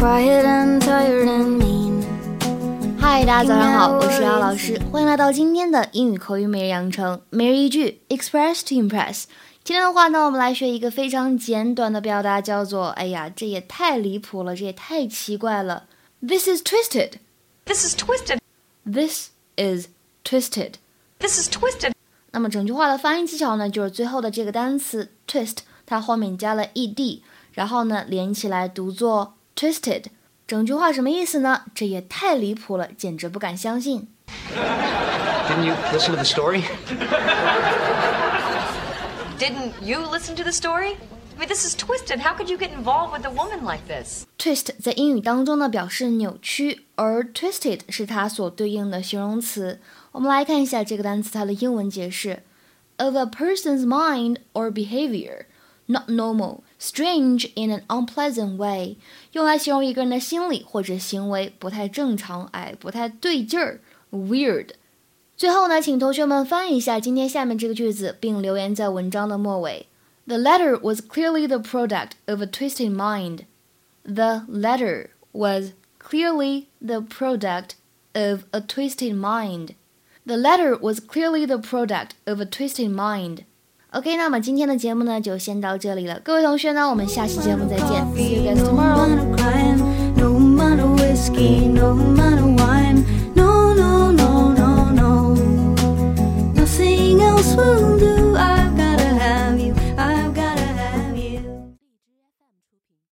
嗨，大家早上好，我是姚老师，欢迎来到今天的英语口语每日养成每日一句 Express to Impress。今天的话呢，我们来学一个非常简短的表达，叫做“哎呀，这也太离谱了，这也太奇怪了”。This is twisted. This is twisted. This is twisted. This is twisted. 那么整句话的发音技巧呢，就是最后的这个单词 twist，它后面加了 ed，然后呢连起来读作 twisted。整句话什么意思呢？这也太离谱了，简直不敢相信。Didn't you listen to the story? Didn't you listen to the story? I mean, this is twisted. How could you get involved with a woman like this? twist 在英语当中呢表示扭曲，而 twisted 是它所对应的形容词。我们来看一下这个单词它的英文解释：of a person's mind or behavior。 Not normal, strange in an unpleasant way，用来形容一个人的心理或者行为不太正常，哎，不太对劲儿，weird。最后呢，请同学们翻译一下今天下面这个句子，并留言在文章的末尾。The letter was clearly the product of a twisted mind. The letter was clearly the product of a twisted mind. The letter was clearly the product of a twisted mind. OK，那么今天的节目呢，就先到这里了。各位同学呢，我们下期节目再见，See you guys tomorrow。